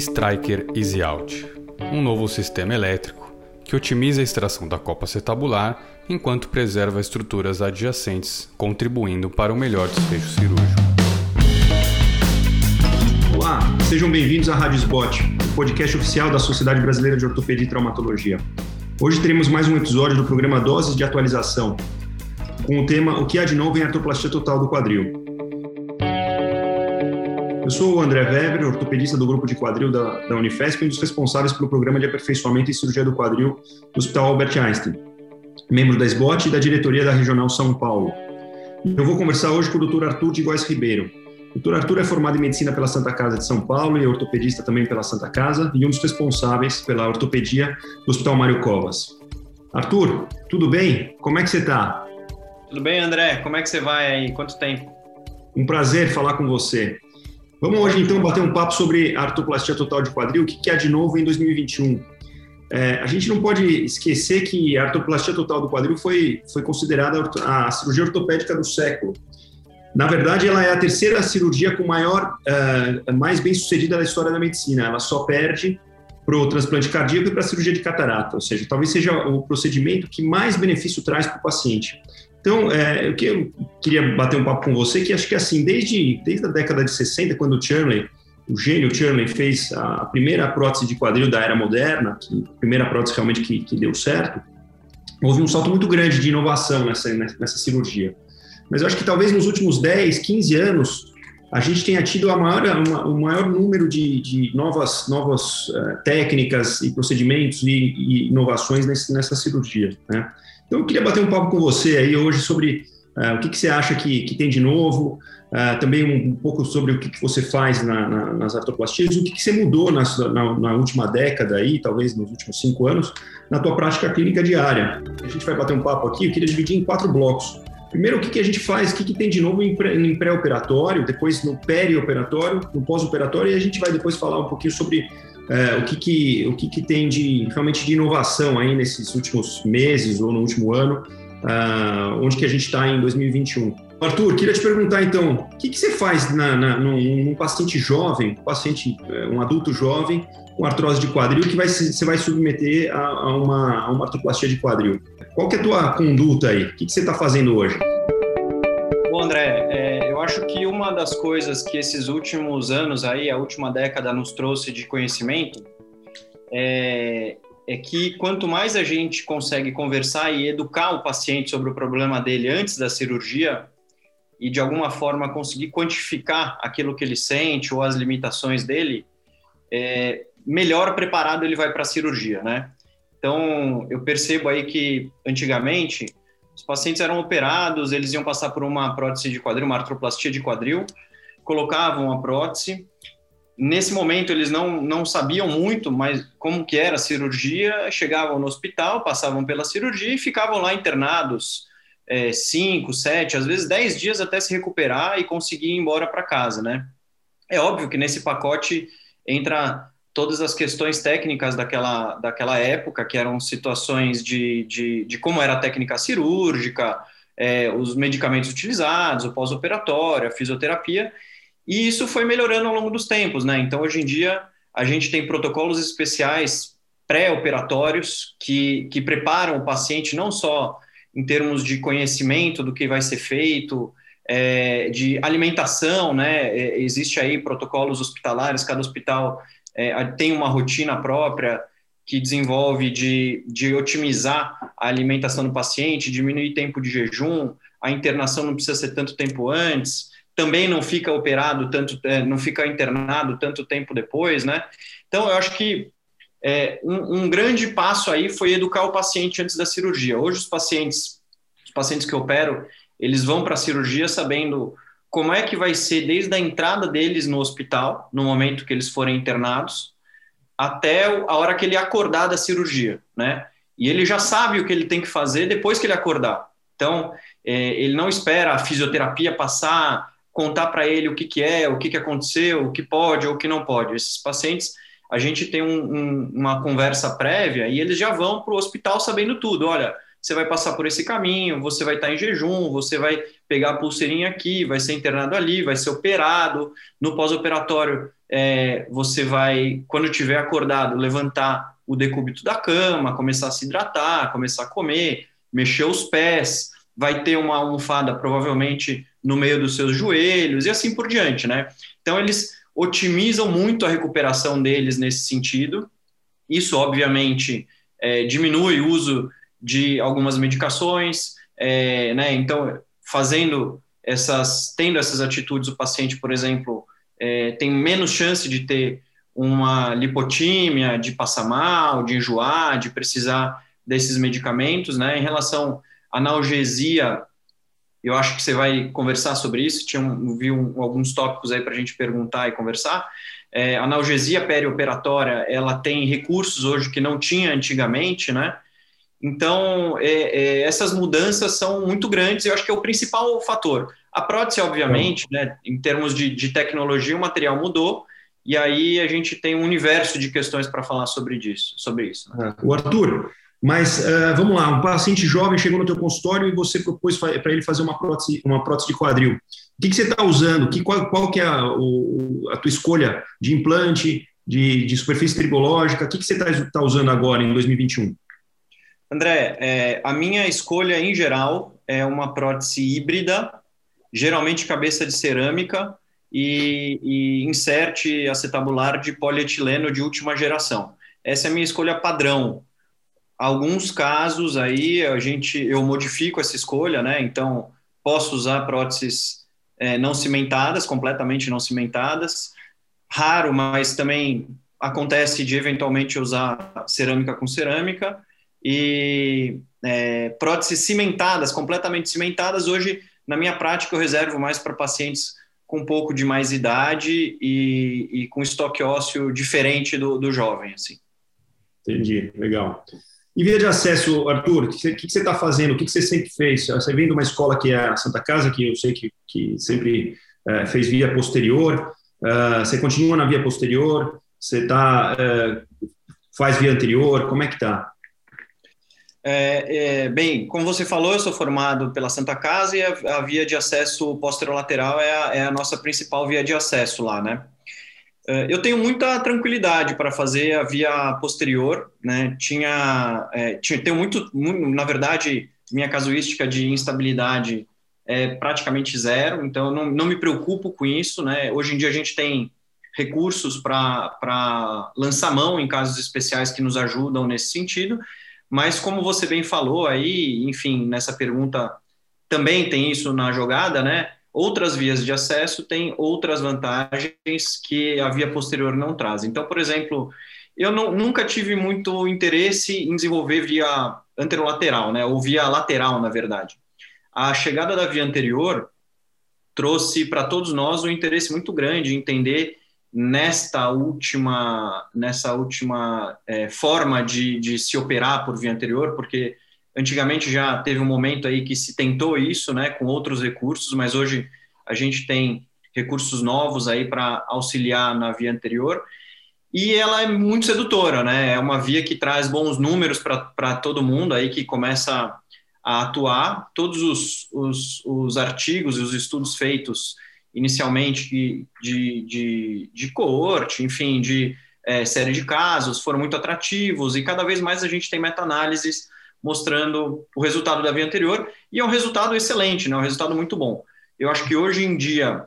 Striker Easy Out, um novo sistema elétrico que otimiza a extração da copa acetabular enquanto preserva estruturas adjacentes, contribuindo para o melhor desfecho cirúrgico. Olá, sejam bem-vindos à Rádio Spot, o podcast oficial da Sociedade Brasileira de Ortopedia e Traumatologia. Hoje teremos mais um episódio do programa Doses de Atualização, com o tema O que há de novo em artroplastia total do quadril. Eu sou o André Weber, ortopedista do grupo de quadril da, da Unifesp e um dos responsáveis pelo programa de aperfeiçoamento em cirurgia do quadril do Hospital Albert Einstein, membro da SBOT e da diretoria da Regional São Paulo. Eu vou conversar hoje com o Dr. Arthur de Góes Ribeiro. O Dr. Arthur é formado em medicina pela Santa Casa de São Paulo e é ortopedista também pela Santa Casa e um dos responsáveis pela ortopedia do Hospital Mário Covas. Arthur, tudo bem? Como é que você está? Tudo bem, André? Como é que você vai aí? Quanto tempo? Um prazer falar com você. Vamos hoje então bater um papo sobre artroplastia total de quadril, o que há de novo em 2021. É, a gente não pode esquecer que a artroplastia total do quadril foi, foi considerada a cirurgia ortopédica do século. Na verdade, ela é a terceira cirurgia com maior, uh, mais bem sucedida da história da medicina. Ela só perde para o transplante cardíaco e para a cirurgia de catarata, ou seja, talvez seja o procedimento que mais benefício traz para o paciente. Então, é, o que eu queria bater um papo com você, que acho que assim, desde, desde a década de 60, quando o Churley, o gênio Churley fez a primeira prótese de quadril da era moderna, que, a primeira prótese realmente que, que deu certo, houve um salto muito grande de inovação nessa, nessa cirurgia. Mas eu acho que talvez nos últimos 10, 15 anos, a gente tenha tido a maior, uma, o maior número de, de novas, novas uh, técnicas e procedimentos e, e inovações nesse, nessa cirurgia. Né? Então, eu queria bater um papo com você aí hoje sobre uh, o que, que, você acha que, que tem de novo, uh, também um, um, pouco sobre o que, que você faz na, na, nas artroplastias, o que, você mudou na, na, última década aí, talvez nos últimos cinco anos, na tua prática clínica diária. A gente vai bater um papo aqui, eu queria dividir em quatro blocos. Primeiro, o que, a gente faz, o que tem de novo em pré-operatório, depois no perioperatório, no pós-operatório, e a gente vai depois falar um pouquinho sobre é, o, que, que, o que, que tem de realmente de inovação aí nesses últimos meses ou no último ano, uh, onde que a gente está em 2021. Arthur, queria te perguntar então, o que, que você faz na, na, num, num, paciente jovem, paciente, é, um adulto jovem com artrose de quadril que vai, você vai submeter a, a, uma, a uma artroplastia de quadril? Qual que é a tua conduta aí? O que, que você está fazendo hoje? Acho que uma das coisas que esses últimos anos aí, a última década nos trouxe de conhecimento, é, é que quanto mais a gente consegue conversar e educar o paciente sobre o problema dele antes da cirurgia e de alguma forma conseguir quantificar aquilo que ele sente ou as limitações dele, é, melhor preparado ele vai para a cirurgia, né? Então, eu percebo aí que antigamente os pacientes eram operados, eles iam passar por uma prótese de quadril, uma artroplastia de quadril, colocavam a prótese. Nesse momento eles não, não sabiam muito, mas como que era a cirurgia, chegavam no hospital, passavam pela cirurgia e ficavam lá internados é, cinco, sete, às vezes dez dias até se recuperar e conseguir ir embora para casa, né? É óbvio que nesse pacote entra todas as questões técnicas daquela, daquela época, que eram situações de, de, de como era a técnica cirúrgica, é, os medicamentos utilizados, o pós-operatório, a fisioterapia, e isso foi melhorando ao longo dos tempos, né? Então, hoje em dia, a gente tem protocolos especiais pré-operatórios que, que preparam o paciente não só em termos de conhecimento do que vai ser feito, é, de alimentação, né? É, existe aí protocolos hospitalares, cada hospital é, tem uma rotina própria que desenvolve de, de otimizar a alimentação do paciente, diminuir tempo de jejum, a internação não precisa ser tanto tempo antes, também não fica operado tanto, é, não fica internado tanto tempo depois, né? Então, eu acho que é, um, um, grande passo aí foi educar o paciente antes da cirurgia. Hoje, os pacientes, os pacientes que opero, eles vão para a cirurgia sabendo como é que vai ser desde a entrada deles no hospital, no momento que eles forem internados, até a hora que ele acordar da cirurgia, né? E ele já sabe o que ele tem que fazer depois que ele acordar. Então, é, ele não espera a fisioterapia passar, contar para ele o que, que é, o que, que aconteceu, o que pode ou o que não pode. Esses pacientes, a gente tem um, um, uma conversa prévia e eles já vão para o hospital sabendo tudo. Olha, você vai passar por esse caminho, você vai estar em jejum, você vai pegar a pulseirinha aqui, vai ser internado ali, vai ser operado. No pós-operatório, é, você vai, quando tiver acordado, levantar o decúbito da cama, começar a se hidratar, começar a comer, mexer os pés, vai ter uma almofada provavelmente no meio dos seus joelhos e assim por diante, né? Então eles otimizam muito a recuperação deles nesse sentido. Isso, obviamente, é, diminui o uso de algumas medicações, é, né? Então, fazendo essas, tendo essas atitudes, o paciente, por exemplo, é, tem menos chance de ter uma lipotímia, de passar mal, de enjoar, de precisar desses medicamentos, né? Em relação à analgesia, eu acho que você vai conversar sobre isso. Tinha um, vi um, alguns tópicos aí para a gente perguntar e conversar. É, analgesia perioperatória, ela tem recursos hoje que não tinha antigamente, né? Então, é, é, essas mudanças são muito grandes, eu acho que é o principal fator. A prótese, obviamente, né, em termos de, de tecnologia, o material mudou, e aí a gente tem um universo de questões para falar sobre isso. Sobre isso né? O Arthur, mas uh, vamos lá, um paciente jovem chegou no teu consultório e você propôs para ele fazer uma prótese, uma prótese de quadril. O que, que você está usando? Que, qual, qual que é a, o, a tua escolha de implante, de, de superfície tribológica? O que, que você está tá usando agora em 2021? André, é, a minha escolha em geral é uma prótese híbrida, geralmente cabeça de cerâmica e, e inserte acetabular de polietileno de última geração. Essa é a minha escolha padrão. Alguns casos aí a gente eu modifico essa escolha, né? Então posso usar próteses é, não cimentadas, completamente não cimentadas. Raro, mas também acontece de eventualmente usar cerâmica com cerâmica e é, próteses cimentadas, completamente cimentadas, hoje, na minha prática, eu reservo mais para pacientes com um pouco de mais idade e, e com estoque ósseo diferente do, do jovem, assim. Entendi, legal. E via de acesso, Arthur, o que, que, você está fazendo? O que, que, você sempre fez? Você vem de uma escola que é a Santa Casa, que eu sei que, que sempre é, fez via posterior. Uh, você continua na via posterior? Você tá, uh, faz via anterior? Como é que está? É, é, bem, como você falou, eu sou formado pela Santa Casa e a, a via de acesso posterolateral é a, é a nossa principal via de acesso lá, né? É, eu tenho muita tranquilidade para fazer a via posterior, né? Tinha, é, tinha tenho muito, muito, na verdade, minha casuística de instabilidade é praticamente zero, então não, não me preocupo com isso, né? Hoje em dia a gente tem recursos para lançar mão em casos especiais que nos ajudam nesse sentido. Mas como você bem falou aí, enfim, nessa pergunta também tem isso na jogada, né? Outras vias de acesso têm outras vantagens que a via posterior não traz. Então, por exemplo, eu não, nunca tive muito interesse em desenvolver via anterolateral, né? Ou via lateral, na verdade. A chegada da via anterior trouxe para todos nós um interesse muito grande em entender nesta última, nessa última é, forma de, de se operar por via anterior, porque antigamente já teve um momento aí que se tentou isso, né, com outros recursos, mas hoje a gente tem recursos novos aí para auxiliar na via anterior, e ela é muito sedutora, né, é uma via que traz bons números para todo mundo aí que começa a atuar, todos os, os, os artigos e os estudos feitos inicialmente de, de, de coorte, enfim, de é, série de casos, foram muito atrativos e cada vez mais a gente tem meta-análises mostrando o resultado da via anterior e é um resultado excelente, né, um resultado muito bom. Eu acho que hoje em dia,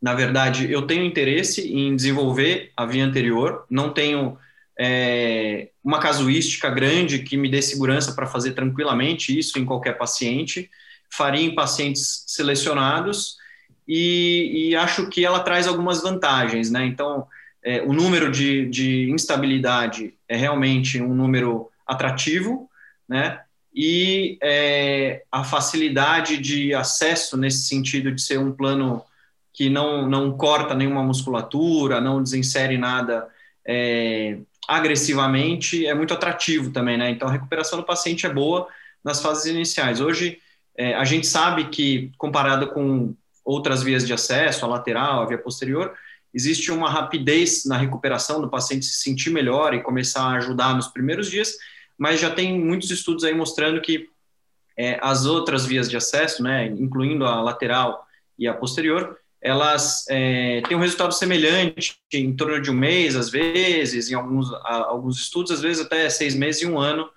na verdade, eu tenho interesse em desenvolver a via anterior, não tenho é, uma casuística grande que me dê segurança para fazer tranquilamente isso em qualquer paciente, faria em pacientes selecionados, e, e acho que ela traz algumas vantagens, né? Então, é, o número de, de instabilidade é realmente um número atrativo, né? E é, a facilidade de acesso nesse sentido de ser um plano que não, não corta nenhuma musculatura, não desinsere nada é, agressivamente, é muito atrativo também, né? Então, a recuperação do paciente é boa nas fases iniciais. Hoje, é, a gente sabe que, comparado com outras vias de acesso, a lateral, a via posterior, existe uma rapidez na recuperação do paciente se sentir melhor e começar a ajudar nos primeiros dias, mas já tem muitos estudos aí mostrando que é, as outras vias de acesso, né, incluindo a lateral e a posterior, elas é, têm um resultado semelhante em torno de um mês, às vezes, em alguns, alguns estudos, às vezes até seis meses e um ano,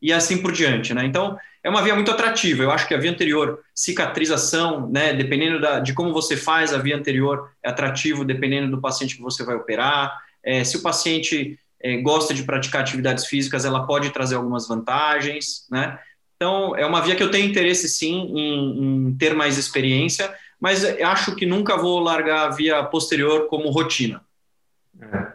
e assim por diante, né? Então, é uma via muito atrativa. Eu acho que a via anterior, cicatrização, né, dependendo da, de como você faz, a via anterior é atrativo dependendo do paciente que você vai operar. É, se o paciente é, gosta de praticar atividades físicas, ela pode trazer algumas vantagens, né? Então, é uma via que eu tenho interesse, sim, em, em ter mais experiência, mas acho que nunca vou largar a via posterior como rotina. É,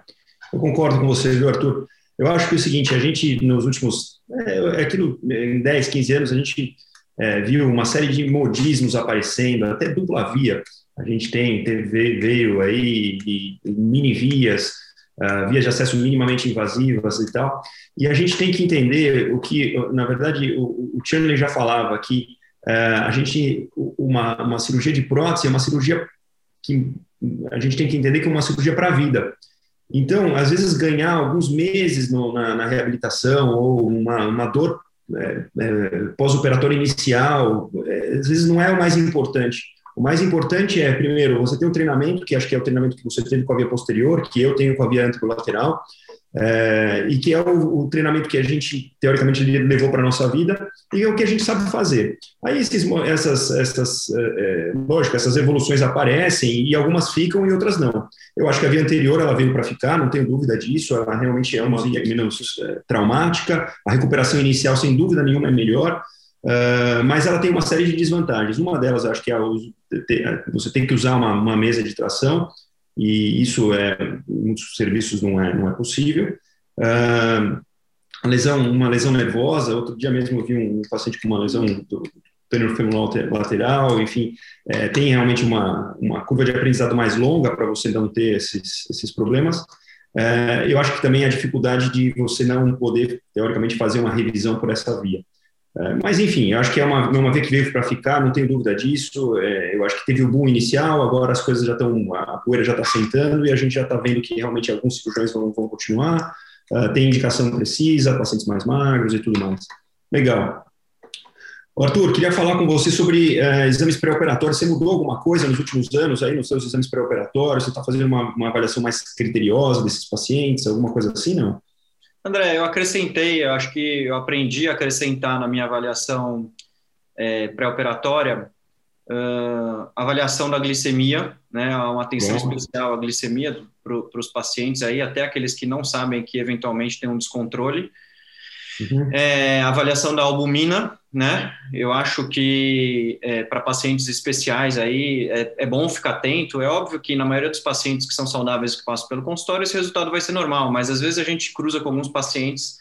eu concordo com você, viu, Arthur? Eu acho que é o seguinte, a gente, nos últimos, é, aquilo, em 10, 15 anos, a gente é, viu uma série de modismos aparecendo, até dupla via. A gente tem, teve, veio aí e, e mini vias, uh, vias de acesso minimamente invasivas e tal. E a gente tem que entender o que, na verdade, o, o Chanley já falava que uh, a gente, uma, uma cirurgia de prótese é uma cirurgia que a gente tem que entender que é uma cirurgia para a vida. Então, às vezes, ganhar alguns meses no, na, na, reabilitação ou uma, uma dor é, é, pós-operatória inicial, é, às vezes não é o mais importante. O mais importante é, primeiro, você ter um treinamento, que acho que é o treinamento que você teve com a via posterior, que eu tenho com a via anterolateral, é, e que é o, o, treinamento que a gente, teoricamente, levou para a nossa vida e é o que a gente sabe fazer. Aí esses, essas, essas é, é, lógico, essas evoluções aparecem e algumas ficam e outras não. Eu acho que a via anterior ela veio para ficar, não tenho dúvida disso, ela realmente é uma via menos é, traumática, a recuperação inicial, sem dúvida nenhuma, é melhor, Uh, mas ela tem uma série de desvantagens. Uma delas, acho que é você tem que usar uma, uma, mesa de tração, e isso é muitos serviços não é não é possível. Uh, lesão, uma lesão nervosa. Outro dia mesmo eu vi um paciente com uma lesão do tênor femoral lateral. Enfim, é, tem realmente uma uma curva de aprendizado mais longa para você não ter esses esses problemas. É, eu acho que também a dificuldade de você não poder, teoricamente, fazer uma revisão por essa via. É, mas, enfim, eu acho que é uma, uma vez que veio para ficar, não tenho dúvida disso. É, eu acho que teve o boom inicial, agora as coisas já estão, a poeira já está sentando e a gente já está vendo que realmente alguns cirurgiões vão, vão continuar. Uh, tem indicação precisa, pacientes mais magros e tudo mais. Legal. Arthur, queria falar com você sobre uh, exames pré-operatórios. Você mudou alguma coisa nos últimos anos aí nos seus exames pré-operatórios? Você está fazendo uma, uma avaliação mais criteriosa desses pacientes, alguma coisa assim, não? André, eu acrescentei, eu acho que eu aprendi a acrescentar na minha avaliação é, pré-operatória uh, avaliação da glicemia, né, uma atenção Bom. especial à glicemia para os pacientes aí, até aqueles que não sabem que eventualmente tem um descontrole. Uhum. É, avaliação da albumina, né? Eu acho que é, para pacientes especiais aí é, é, bom ficar atento. É óbvio que na maioria dos pacientes que são saudáveis que passam pelo consultório, esse resultado vai ser normal, mas às vezes a gente cruza com alguns pacientes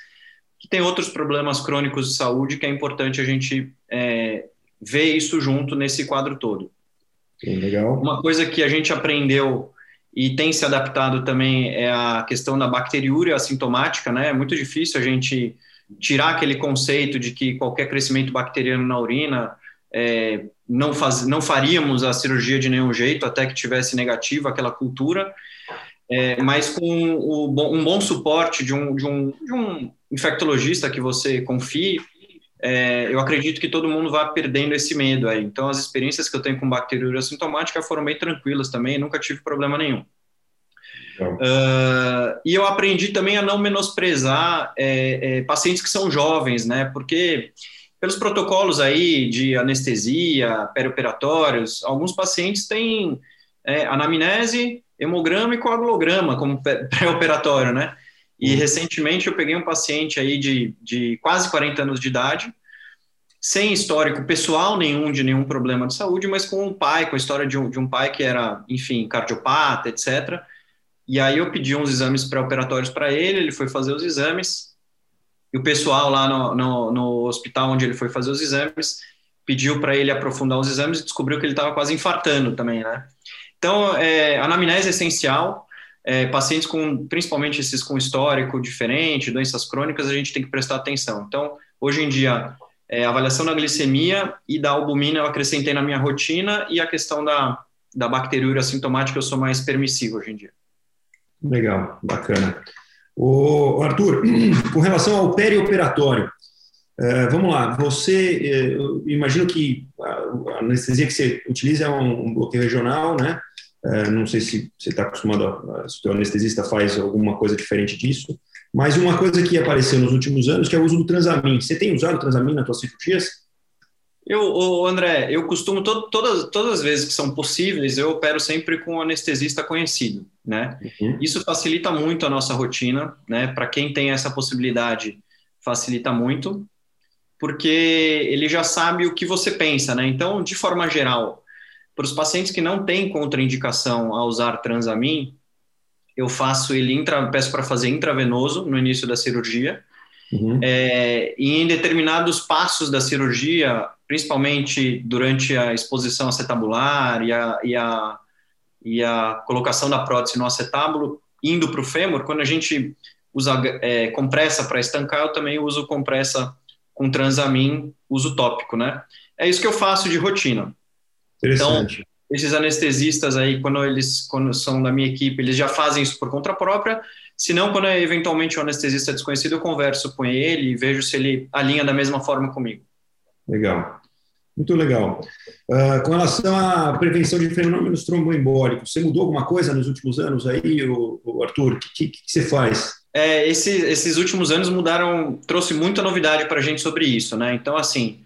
que têm outros problemas crônicos de saúde que é importante a gente é, ver isso junto nesse quadro todo. Legal. Uma coisa que a gente aprendeu e tem se adaptado também é a questão da bacteriúria assintomática, né? É muito difícil a gente tirar aquele conceito de que qualquer crescimento bacteriano na urina é, não, faz, não faríamos a cirurgia de nenhum jeito até que tivesse negativa aquela cultura, é, mas com o, um bom suporte de um, de, um, de um infectologista que você confie, é, eu acredito que todo mundo vai perdendo esse medo aí. Então, as experiências que eu tenho com bacteriúria assintomática foram bem tranquilas também, nunca tive problema nenhum. Uh, e eu aprendi também a não menosprezar é, é, pacientes que são jovens, né? Porque pelos protocolos aí de anestesia, perioperatórios, alguns pacientes têm é, anamnese, hemograma e coagulograma como pré-operatório, né? E uhum. recentemente eu peguei um paciente aí de, de quase 40 anos de idade, sem histórico pessoal nenhum de nenhum problema de saúde, mas com um pai, com a história de um, de um pai que era, enfim, cardiopata, etc., e aí eu pedi uns exames pré-operatórios para ele, ele foi fazer os exames, e o pessoal lá no, no, no hospital onde ele foi fazer os exames pediu para ele aprofundar os exames e descobriu que ele estava quase infartando também, né? Então, é, anamnese é essencial, é, pacientes com, principalmente esses com histórico diferente, doenças crônicas, a gente tem que prestar atenção. Então, hoje em dia, é, avaliação da glicemia e da albumina eu acrescentei na minha rotina e a questão da, da bacteriúria sintomática eu sou mais permissivo hoje em dia. Legal, bacana. O Arthur, com relação ao perioperatório, uh, vamos lá, você, uh, imagino que a anestesia que você utiliza é um, bloqueio regional, né? É, não sei se você está acostumado, se o anestesista faz alguma coisa diferente disso, mas uma coisa que apareceu nos últimos anos que é o uso do Transamin. Você tem usado Transamin nas suas cirurgias? Eu, André, eu costumo to, todas, todas as vezes que são possíveis, eu opero sempre com um anestesista conhecido, né? Uhum. Isso facilita muito a nossa rotina, né? Para quem tem essa possibilidade, facilita muito, porque ele já sabe o que você pensa, né? Então, de forma geral, para os pacientes que não têm contraindicação a usar transamin, eu faço ele intra, peço para fazer intravenoso no início da cirurgia. Uhum. É, e em determinados passos da cirurgia, principalmente durante a exposição acetabular e a, e a, e a colocação da prótese no acetábulo, indo para o fêmur, quando a gente usa é, compressa para estancar, eu também uso compressa com transamin, uso tópico, né? É isso que eu faço de rotina. Interessante. Então, esses anestesistas aí, quando eles quando são da minha equipe, eles já fazem isso por conta própria. Se não, quando é eventualmente um anestesista desconhecido, eu converso com ele e vejo se ele alinha da mesma forma comigo. Legal. Muito legal. Uh, com relação à prevenção de fenômenos tromboembólicos, você mudou alguma coisa nos últimos anos aí, o, o Arthur? O que, que, que, você faz? É, esse, esses últimos anos mudaram, trouxe muita novidade para a gente sobre isso, né? Então, assim,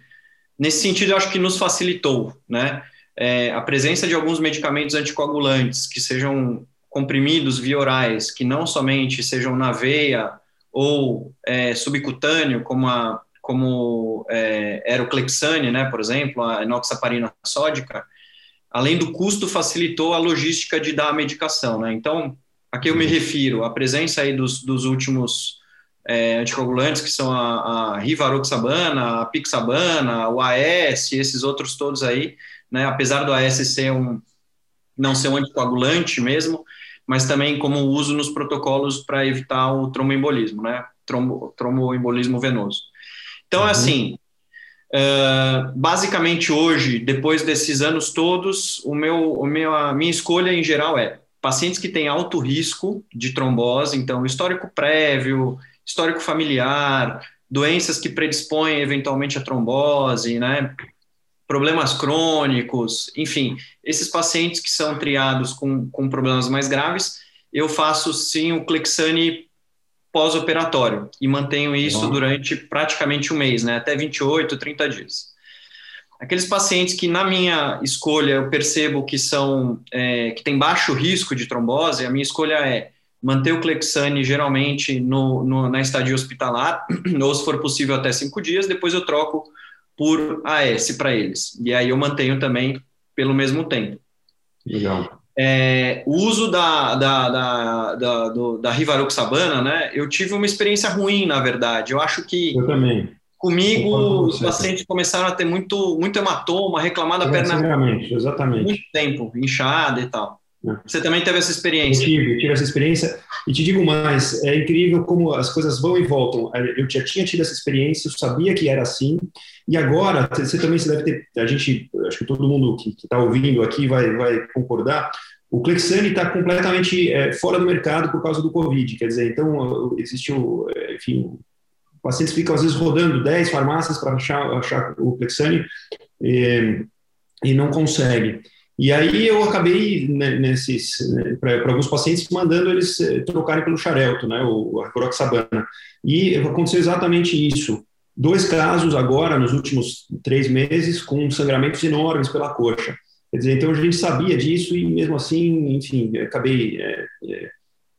nesse sentido, eu acho que nos facilitou, né? É, a presença de alguns medicamentos anticoagulantes que sejam comprimidos via orais, que não somente sejam na veia ou é, subcutâneo, como a como é, era o Clexane, né, por exemplo, a enoxaparina sódica, além do custo, facilitou a logística de dar a medicação, né? Então, a que eu me refiro? A presença aí dos, dos últimos é, anticoagulantes, que são a, a rivaroxabana, a pixabana, o AS, esses outros todos aí, né? Apesar do AS ser um, não ser um anticoagulante mesmo, mas também como uso nos protocolos para evitar o tromboembolismo, né? Trombo, tromboembolismo venoso. Então, uhum. assim, uh, basicamente hoje, depois desses anos todos, o meu, o meu, a minha escolha em geral é pacientes que têm alto risco de trombose, então histórico prévio, histórico familiar, doenças que predispõem eventualmente a trombose, né? Problemas crônicos, enfim, esses pacientes que são triados com, com problemas mais graves, eu faço sim o Clexane pós-operatório e mantenho isso uhum. durante praticamente um mês, né, até 28, 30 dias. Aqueles pacientes que, na minha escolha, eu percebo que são é, que tem baixo risco de trombose, a minha escolha é manter o Clexane geralmente no, no, na estadia hospitalar, ou se for possível até cinco dias, depois eu troco por AS para eles. E aí eu mantenho também pelo mesmo tempo. Legal. É, o uso da, da, da, da, do, da Rivaroxabana, né? Eu tive uma experiência ruim, na verdade. Eu acho que. Eu também. Comigo, os pacientes começaram a ter muito, muito hematoma, reclamar da perna. Exatamente, exatamente. Muito tempo, inchada e tal. É. Você também teve essa experiência? Eu tive, eu tive essa experiência. E te digo mais, é incrível como as coisas vão e voltam. Eu já tinha tido essa experiência, eu sabia que era assim. E agora, você também você deve ter, a gente, acho que todo mundo que está ouvindo aqui vai, vai concordar, o Clexane está completamente é, fora do mercado por causa do Covid, quer dizer, então existiu, é, enfim, pacientes ficam às vezes rodando 10 farmácias para achar, achar o Clexane e, e não consegue. E aí eu acabei né, para alguns pacientes mandando eles eh, trocarem pelo Xarelto, né, o Roxabana. E aconteceu exatamente isso. Dois casos agora nos últimos três meses com sangramentos enormes pela coxa. Quer dizer, então a gente sabia disso e mesmo assim, enfim, acabei é, é,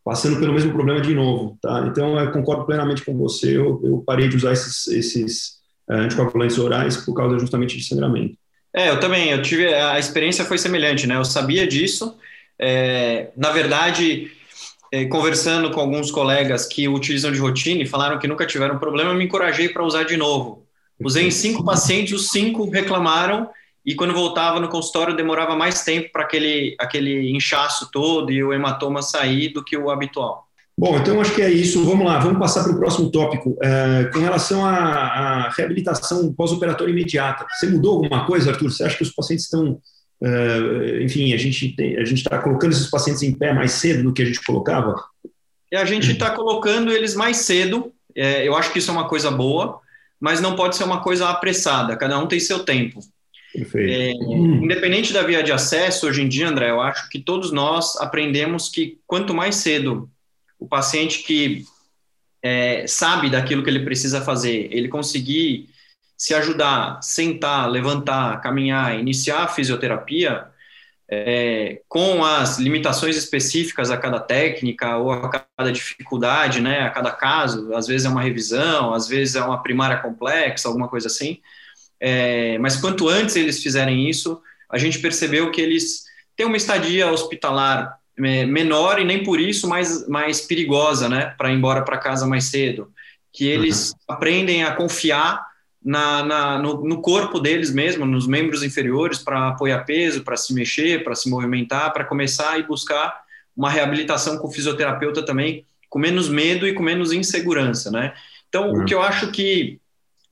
passando pelo mesmo problema de novo, tá? Então eu concordo plenamente com você, eu, eu parei de usar esses, esses anticoagulantes orais por causa justamente de sangramento. É, eu também, eu tive, a experiência foi semelhante, né? Eu sabia disso, é, na verdade, é, conversando com alguns colegas que utilizam de rotina e falaram que nunca tiveram problema, eu me encorajei para usar de novo. Usei em cinco pacientes, os cinco reclamaram e quando voltava no consultório demorava mais tempo para aquele, aquele inchaço todo e o hematoma sair do que o habitual. Bom, então acho que é isso. Vamos lá, vamos passar para o próximo tópico. É, com relação à, à reabilitação pós-operatória imediata, você mudou alguma coisa, Arthur? Você acha que os pacientes estão. É, enfim, a gente a gente está colocando esses pacientes em pé mais cedo do que a gente colocava? E a gente está colocando eles mais cedo. É, eu acho que isso é uma coisa boa, mas não pode ser uma coisa apressada. Cada um tem seu tempo. É, hum. Independente da via de acesso, hoje em dia, André, eu acho que todos nós aprendemos que quanto mais cedo o paciente que é, sabe daquilo que ele precisa fazer, ele conseguir se ajudar, sentar, levantar, caminhar, iniciar a fisioterapia, é, com as limitações específicas a cada técnica ou a cada dificuldade, né, a cada caso, às vezes é uma revisão, às vezes é uma primária complexa, alguma coisa assim, é, mas quanto antes eles fizerem isso, a gente percebeu que eles têm uma estadia hospitalar menor e nem por isso mais, mais perigosa, né, para ir embora para casa mais cedo. Que eles uhum. aprendem a confiar na, na no, no, corpo deles mesmo, nos membros inferiores, para apoiar peso, para se mexer, para se movimentar, para começar e buscar uma reabilitação com o fisioterapeuta também, com menos medo e com menos insegurança, né? Então, uhum. o que eu acho que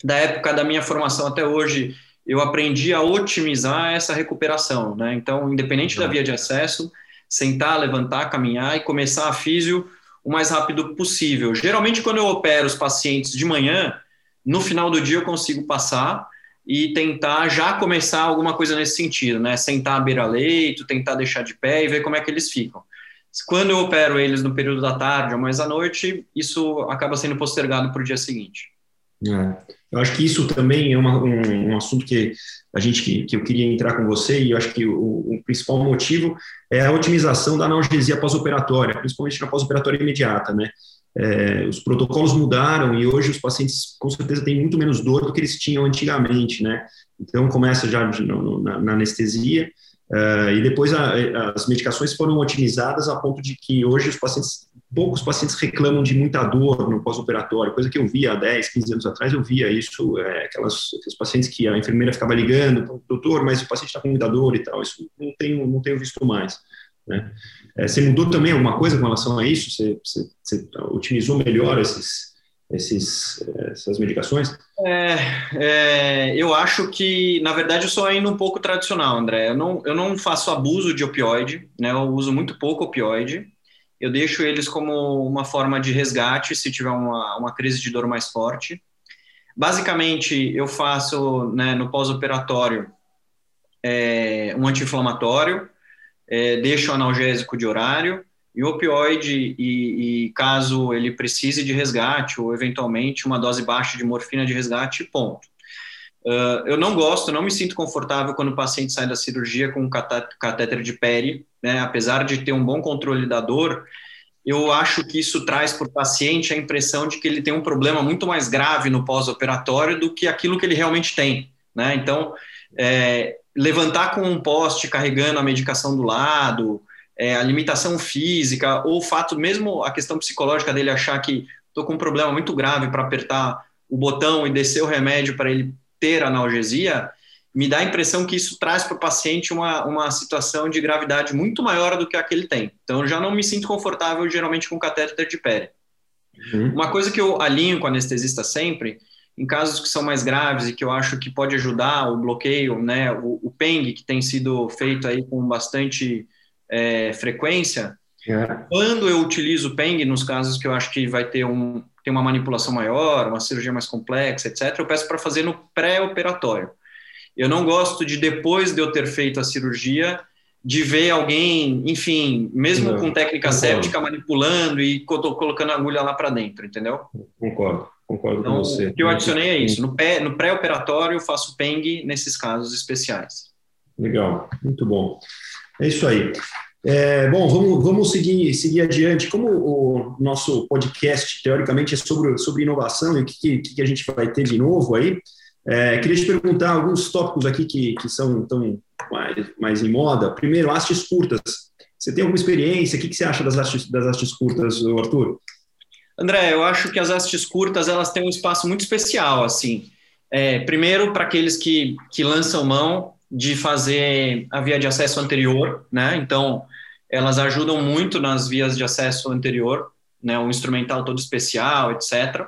da época da minha formação até hoje, eu aprendi a otimizar essa recuperação, né? Então, independente da via de acesso, sentar, levantar, caminhar e começar a físio o mais rápido possível. Geralmente, quando eu opero os pacientes de manhã, no final do dia eu consigo passar e tentar já começar alguma coisa nesse sentido, né? Sentar à beira-leito, tentar deixar de pé e ver como é que eles ficam. Quando eu opero eles no período da tarde ou mais à noite, isso acaba sendo postergado para o dia seguinte. É. Eu acho que isso também é uma, um, um, assunto que a gente que, que, eu queria entrar com você e eu acho que o, o principal motivo é a otimização da analgesia pós-operatória, principalmente na pós-operatória imediata, né? É, os protocolos mudaram e hoje os pacientes com certeza têm muito menos dor do que eles tinham antigamente, né? Então começa já na, na anestesia uh, e depois a, as medicações foram otimizadas a ponto de que hoje os pacientes poucos pacientes reclamam de muita dor no pós-operatório, coisa que eu via há 10, 15 anos atrás, eu via isso, é, aquelas, aqueles pacientes que a enfermeira ficava ligando, doutor, mas o paciente está com muita dor e tal, isso não tenho, não tenho visto mais. Né? É, você mudou também alguma coisa com relação a isso? Você, você, você otimizou melhor esses, esses, essas medicações? É, é, eu acho que, na verdade, eu sou ainda um pouco tradicional, André. Eu não, eu não faço abuso de opioide, né? eu uso muito pouco opioide, eu deixo eles como uma forma de resgate se tiver uma, uma crise de dor mais forte. Basicamente, eu faço né, no pós-operatório é, um anti-inflamatório, é, deixo analgésico de horário e opioide, e, e, caso ele precise de resgate ou eventualmente uma dose baixa de morfina de resgate, ponto. Uh, eu não gosto, não me sinto confortável quando o paciente sai da cirurgia com um catéter de peri, né? apesar de ter um bom controle da dor, eu acho que isso traz para o paciente a impressão de que ele tem um problema muito mais grave no pós-operatório do que aquilo que ele realmente tem. Né? Então, é, levantar com um poste carregando a medicação do lado, é, a limitação física, ou o fato, mesmo a questão psicológica dele achar que estou com um problema muito grave para apertar o botão e descer o remédio para ele ter analgesia, me dá a impressão que isso traz para o paciente uma, uma situação de gravidade muito maior do que a que ele tem. Então, eu já não me sinto confortável, geralmente, com catéter de pele. Uhum. Uma coisa que eu alinho com o anestesista sempre, em casos que são mais graves e que eu acho que pode ajudar o bloqueio, né, o, o PENG, que tem sido feito aí com bastante é, frequência, é. quando eu utilizo o PENG, nos casos que eu acho que vai ter um, tem uma manipulação maior, uma cirurgia mais complexa, etc., eu peço para fazer no pré-operatório. Eu não gosto de, depois de eu ter feito a cirurgia, de ver alguém, enfim, mesmo não, com técnica concordo. séptica, manipulando e colocando a agulha lá para dentro, entendeu? Concordo, concordo então, com você. O que eu adicionei é isso. No, no pré-operatório, eu faço PENG nesses casos especiais. Legal, muito bom. É isso aí. É, bom, vamos, vamos seguir, seguir adiante. Como o nosso podcast, teoricamente, é sobre, sobre inovação e o que, que, que a gente vai ter de novo aí, é, queria te perguntar alguns tópicos aqui que, que são tão mais, mais em moda. Primeiro, hastes curtas. Você tem alguma experiência? O que, que você acha das hastes, das hastes curtas, Arthur? André, eu acho que as hastes curtas elas têm um espaço muito especial, assim. É, primeiro, para aqueles que, que lançam mão de fazer a via de acesso anterior, né? Então, elas ajudam muito nas vias de acesso anterior, né? Um instrumental todo especial, etc.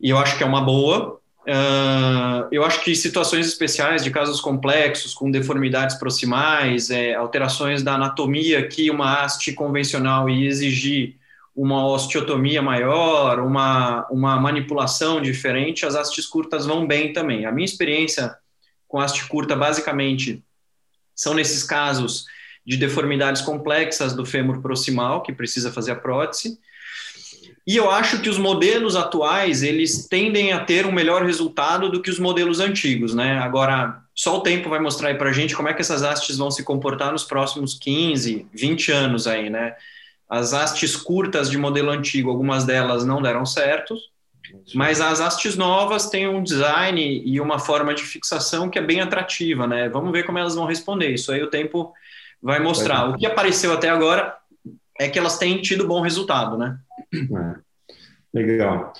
E eu acho que é uma boa. Uh, eu acho que situações especiais de casos complexos, com deformidades proximais, é, alterações da anatomia que uma haste convencional ia exigir uma osteotomia maior, uma, uma manipulação diferente, as hastes curtas vão bem também. A minha experiência com haste curta, basicamente, são nesses casos de deformidades complexas do fêmur proximal, que precisa fazer a prótese. E eu acho que os modelos atuais, eles tendem a ter um melhor resultado do que os modelos antigos, né? Agora, só o tempo vai mostrar aí para a gente como é que essas hastes vão se comportar nos próximos 15, 20 anos aí, né? As hastes curtas de modelo antigo, algumas delas não deram certo, mas as hastes novas têm um design e uma forma de fixação que é bem atrativa, né? Vamos ver como elas vão responder. Isso aí o tempo vai mostrar. O que apareceu até agora é que elas têm tido bom resultado, né? É. Legal.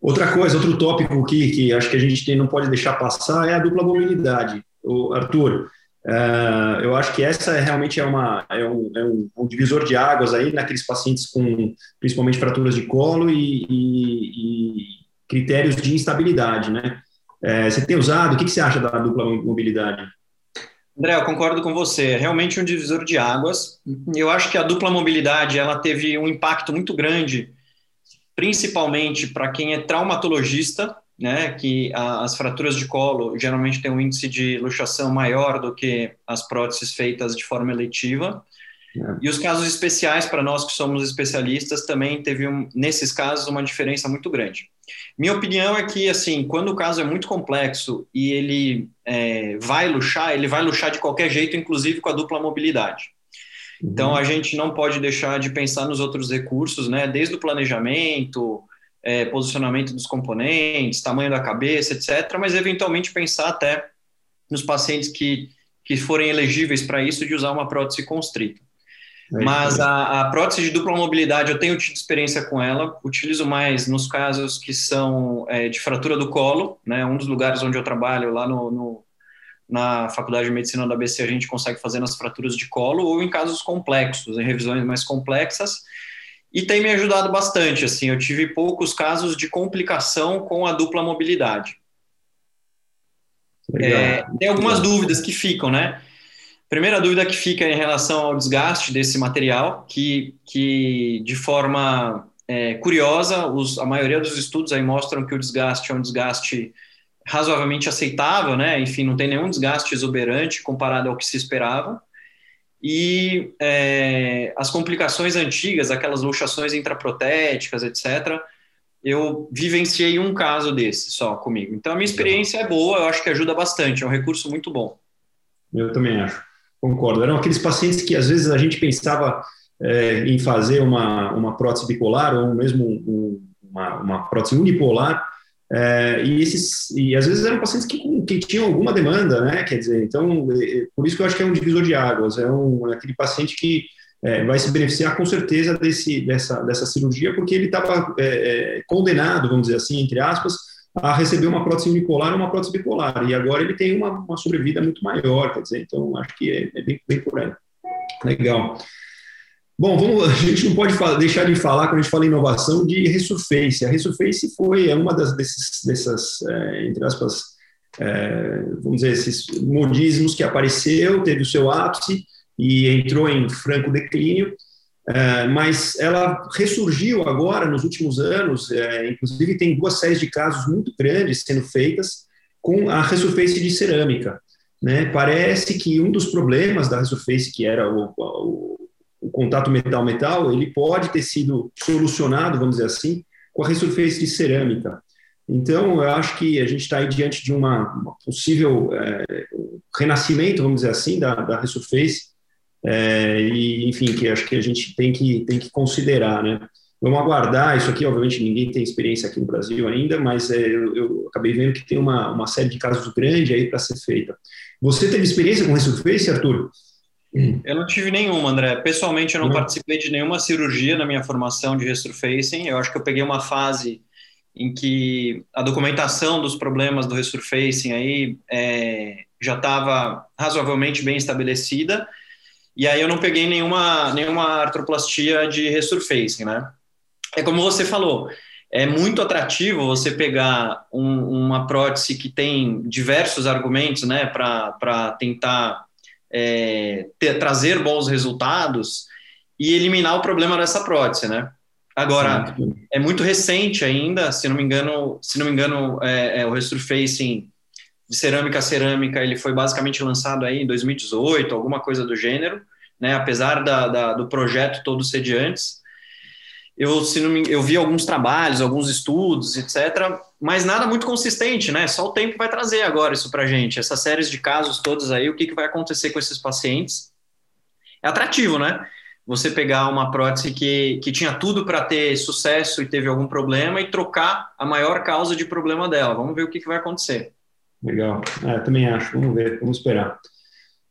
Outra coisa, outro tópico que, que acho que a gente tem, não pode deixar passar é a dupla mobilidade. O Arthur, uh, eu acho que essa é, realmente é, uma, é, um, é um, um, divisor de águas aí naqueles pacientes com principalmente fraturas de colo e, e, e critérios de instabilidade, né? É, você tem usado? O que, que você acha da dupla mobilidade? André, eu concordo com você. É realmente um divisor de águas. Eu acho que a dupla mobilidade ela teve um impacto muito grande, principalmente para quem é traumatologista, né? Que a, as fraturas de colo geralmente têm um índice de luxação maior do que as próteses feitas de forma eletiva. É. E os casos especiais para nós que somos especialistas também teve um, nesses casos uma diferença muito grande. Minha opinião é que, assim, quando o caso é muito complexo e ele é, vai luxar, ele vai luxar de qualquer jeito, inclusive com a dupla mobilidade. Uhum. Então, a gente não pode deixar de pensar nos outros recursos, né? Desde o planejamento, é, posicionamento dos componentes, tamanho da cabeça, etc. Mas, eventualmente, pensar até nos pacientes que, que forem elegíveis para isso, de usar uma prótese constrita. É Mas a, a, prótese de dupla mobilidade, eu tenho tido experiência com ela, utilizo mais nos casos que são é, de fratura do colo, né? Um dos lugares onde eu trabalho, lá no, no, na Faculdade de Medicina da ABC, a gente consegue fazer nas fraturas de colo, ou em casos complexos, em revisões mais complexas, e tem me ajudado bastante, assim, eu tive poucos casos de complicação com a dupla mobilidade. É, tem algumas dúvidas que ficam, né? Primeira dúvida que fica em relação ao desgaste desse material, que, que de forma é, curiosa, os, a maioria dos estudos aí mostram que o desgaste é um desgaste razoavelmente aceitável, né? Enfim, não tem nenhum desgaste exuberante comparado ao que se esperava. E é, as complicações antigas, aquelas luxações intraprotéticas, etc., eu vivenciei um caso desse só comigo. Então, a minha experiência é boa, eu acho que ajuda bastante, é um recurso muito bom. Eu também acho. Concordo. Eram aqueles pacientes que às vezes a gente pensava é, em fazer uma, uma prótese bipolar ou mesmo um, uma, uma prótese unipolar, é, e esses e às vezes eram pacientes que, que tinham alguma demanda, né? Quer dizer, então é, por isso que eu acho que é um divisor de águas, é um é aquele paciente que é, vai se beneficiar com certeza desse dessa dessa cirurgia porque ele estava é, é, condenado, vamos dizer assim, entre aspas, a receber uma prótese unipolar ou uma prótese bipolar. E agora ele tem uma, uma sobrevida muito maior, quer dizer, então acho que é, é bem, bem por aí. Legal. Bom, vamos, a gente não pode deixar de falar, quando a gente fala em inovação, de Resurface. A Resurface foi é uma das, desses, dessas, é, entre aspas, é, vamos dizer, esses modismos que apareceu, teve o seu ápice e entrou em franco declínio, é, mas ela ressurgiu agora nos últimos anos, é, inclusive tem duas séries de casos muito grandes sendo feitas com a resurface de cerâmica. Né? Parece que um dos problemas da resurface, que era o, o, o contato metal-metal, ele pode ter sido solucionado, vamos dizer assim, com a resurface de cerâmica. Então, eu acho que a gente está aí diante de uma, uma possível é, renascimento, vamos dizer assim, da, da resurface, é, e, enfim, que acho que a gente tem que, tem que considerar, né? Vamos aguardar, isso aqui, obviamente, ninguém tem experiência aqui no Brasil ainda, mas é, eu, eu, acabei vendo que tem uma, uma série de casos grandes aí para ser feita. Você teve experiência com Resurface, Arthur? Eu não tive nenhuma, André. Pessoalmente, eu não, não, participei de nenhuma cirurgia na minha formação de resurfacing. Eu acho que eu peguei uma fase em que a documentação dos problemas do resurfacing aí é, já estava razoavelmente bem estabelecida e aí eu não peguei nenhuma, nenhuma artroplastia de resurfacing, né? É como você falou, é muito atrativo você pegar um, uma prótese que tem diversos argumentos, né, para tentar é, ter, trazer bons resultados e eliminar o problema dessa prótese, né? Agora, é muito recente ainda, se não me engano, se não me engano, é, é, o resurfacing de cerâmica a cerâmica, ele foi basicamente lançado aí em 2018, alguma coisa do gênero, né? Apesar da, da do projeto todo ser de antes. Eu, se não me, eu vi alguns trabalhos, alguns estudos, etc., mas nada muito consistente, né? Só o tempo vai trazer agora isso para gente. Essas séries de casos todos aí, o que, que vai acontecer com esses pacientes? É atrativo, né? Você pegar uma prótese que, que tinha tudo para ter sucesso e teve algum problema e trocar a maior causa de problema dela. Vamos ver o que, que vai acontecer. Legal. É, também acho. Vamos ver, vamos esperar.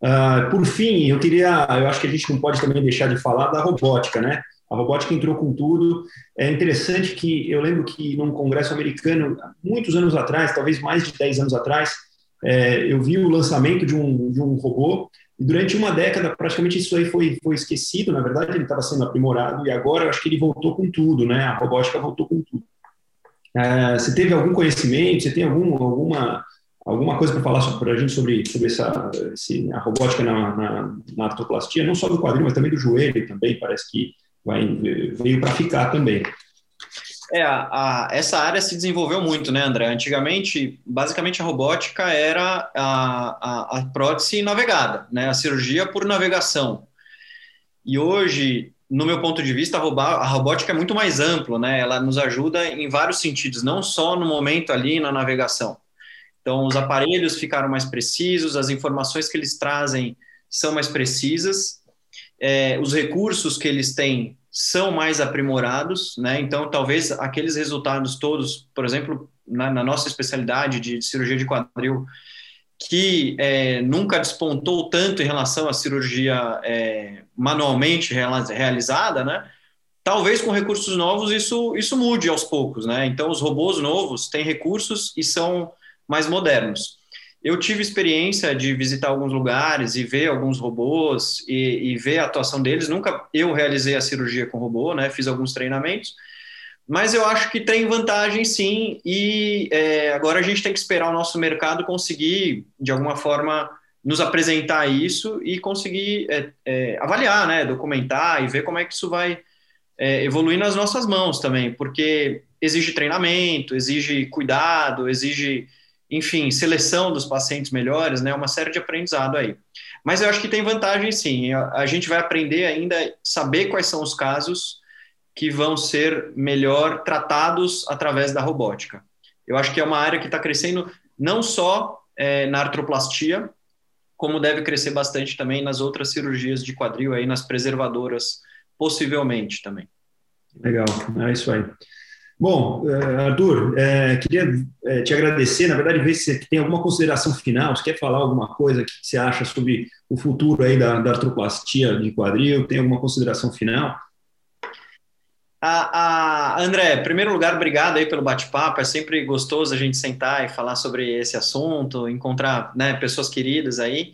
Uh, por fim, eu queria, eu acho que a gente não pode também deixar de falar da robótica, né? A robótica entrou com tudo. É interessante que eu lembro que num congresso americano, muitos anos atrás, talvez mais de 10 anos atrás, é, eu vi o lançamento de um, de um robô e durante uma década praticamente isso aí foi, foi esquecido, na verdade ele estava sendo aprimorado e agora eu acho que ele voltou com tudo, né? A robótica voltou com tudo. É, você teve algum conhecimento, você tem algum, alguma alguma coisa para falar para a gente sobre, sobre essa esse, a robótica na, na, na, artroplastia, não só do quadril, mas também do joelho também, parece que vai, veio para ficar também. É, a, a, essa área se desenvolveu muito, né, André? Antigamente, basicamente a robótica era a, a, a prótese navegada, né, a cirurgia por navegação. E hoje, no meu ponto de vista, a robótica é muito mais ampla, né? Ela nos ajuda em vários sentidos, não só no momento ali na navegação. Então, os aparelhos ficaram mais precisos, as informações que eles trazem são mais precisas, é, os recursos que eles têm são mais aprimorados, né? Então, talvez aqueles resultados todos, por exemplo, na, na nossa especialidade de, cirurgia de quadril, que é, nunca despontou tanto em relação à cirurgia é, manualmente realizada, né? Talvez com recursos novos isso, isso mude aos poucos, né? Então, os robôs novos têm recursos e são mais modernos. Eu tive experiência de visitar alguns lugares e ver alguns robôs e, e, ver a atuação deles. Nunca eu realizei a cirurgia com robô, né? Fiz alguns treinamentos, mas eu acho que tem vantagem sim. E é, agora a gente tem que esperar o nosso mercado conseguir, de alguma forma, nos apresentar isso e conseguir é, é, avaliar, né? Documentar e ver como é que isso vai é, evoluir nas nossas mãos também, porque exige treinamento, exige cuidado, exige enfim, seleção dos pacientes melhores, né? Uma série de aprendizado aí. Mas eu acho que tem vantagem sim. A gente vai aprender ainda saber quais são os casos que vão ser melhor tratados através da robótica. Eu acho que é uma área que está crescendo não só é, na artroplastia, como deve crescer bastante também nas outras cirurgias de quadril aí, nas preservadoras, possivelmente também. Legal, é isso aí. Bom, eh, Arthur, é, queria é, te agradecer, na verdade, ver se tem alguma consideração final, se quer falar alguma coisa, que você acha sobre o futuro aí da, da artroplastia de quadril, tem alguma consideração final? A, a, André, em primeiro lugar, obrigado aí pelo bate-papo, é sempre gostoso a gente sentar e falar sobre esse assunto, encontrar né, pessoas queridas aí,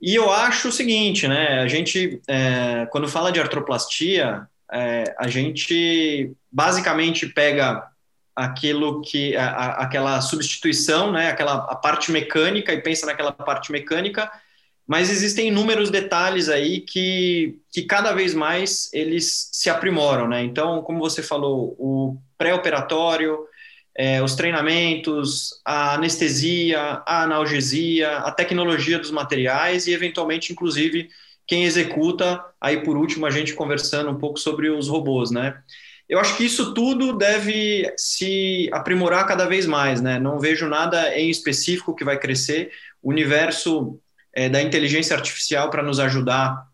e eu acho o seguinte, né, a gente, é, quando fala de artroplastia, é, a gente basicamente pega aquilo que a, a, aquela substituição, né, aquela a parte mecânica e pensa naquela parte mecânica, mas existem inúmeros detalhes aí que, que cada vez mais eles se aprimoram, né? Então, como você falou, o pré-operatório, é, os treinamentos, a anestesia, a analgesia, a tecnologia dos materiais e, eventualmente, inclusive, quem executa, aí por último a gente conversando um pouco sobre os robôs, né? Eu acho que isso tudo deve se aprimorar cada vez mais, né? Não vejo nada em específico que vai crescer. O universo é, da inteligência artificial para nos ajudar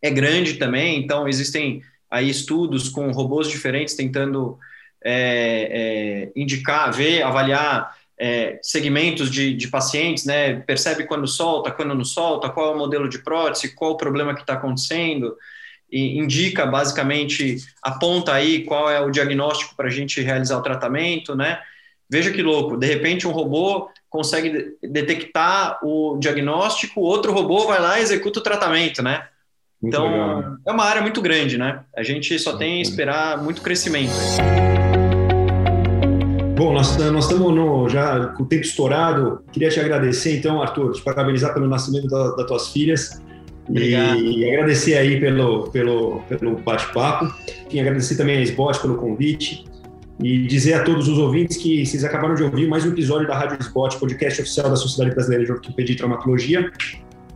é grande também, então existem aí estudos com robôs diferentes tentando é, é, indicar, ver, avaliar é, segmentos de, de, pacientes, né? Percebe quando solta, quando não solta, qual é o modelo de prótese, qual o problema que está acontecendo, e indica basicamente, aponta aí qual é o diagnóstico para a gente realizar o tratamento, né? Veja que louco, de repente um robô consegue detectar o diagnóstico, outro robô vai lá e executa o tratamento, né? Muito então, legal. é uma área muito grande, né? A gente só tem a esperar muito crescimento. Bom, nós, nós estamos no, já com o tempo estourado. Queria te agradecer, então, Arthur, te parabenizar pelo nascimento da, das tuas filhas. Obrigado. E, e agradecer aí pelo, pelo, pelo bate-papo. E agradecer também a SBOT pelo convite. e dizer a todos os ouvintes que vocês acabaram de ouvir mais um episódio da Rádio Spot, podcast oficial da Sociedade Brasileira de Ortopedia e Traumatologia.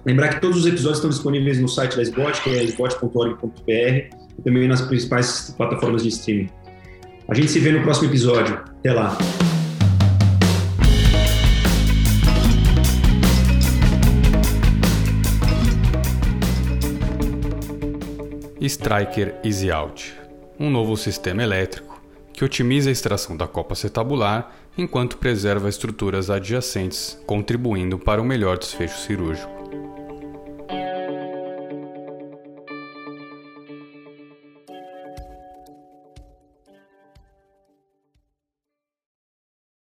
Lembrar que todos os episódios estão disponíveis no site da SBOT, que é sbot.org.br, e também nas principais plataformas de streaming. A gente se vê no próximo episódio. Até lá! Striker Easy Out, um novo sistema elétrico que otimiza a extração da copa acetabular enquanto preserva estruturas adjacentes, contribuindo para um melhor desfecho cirúrgico.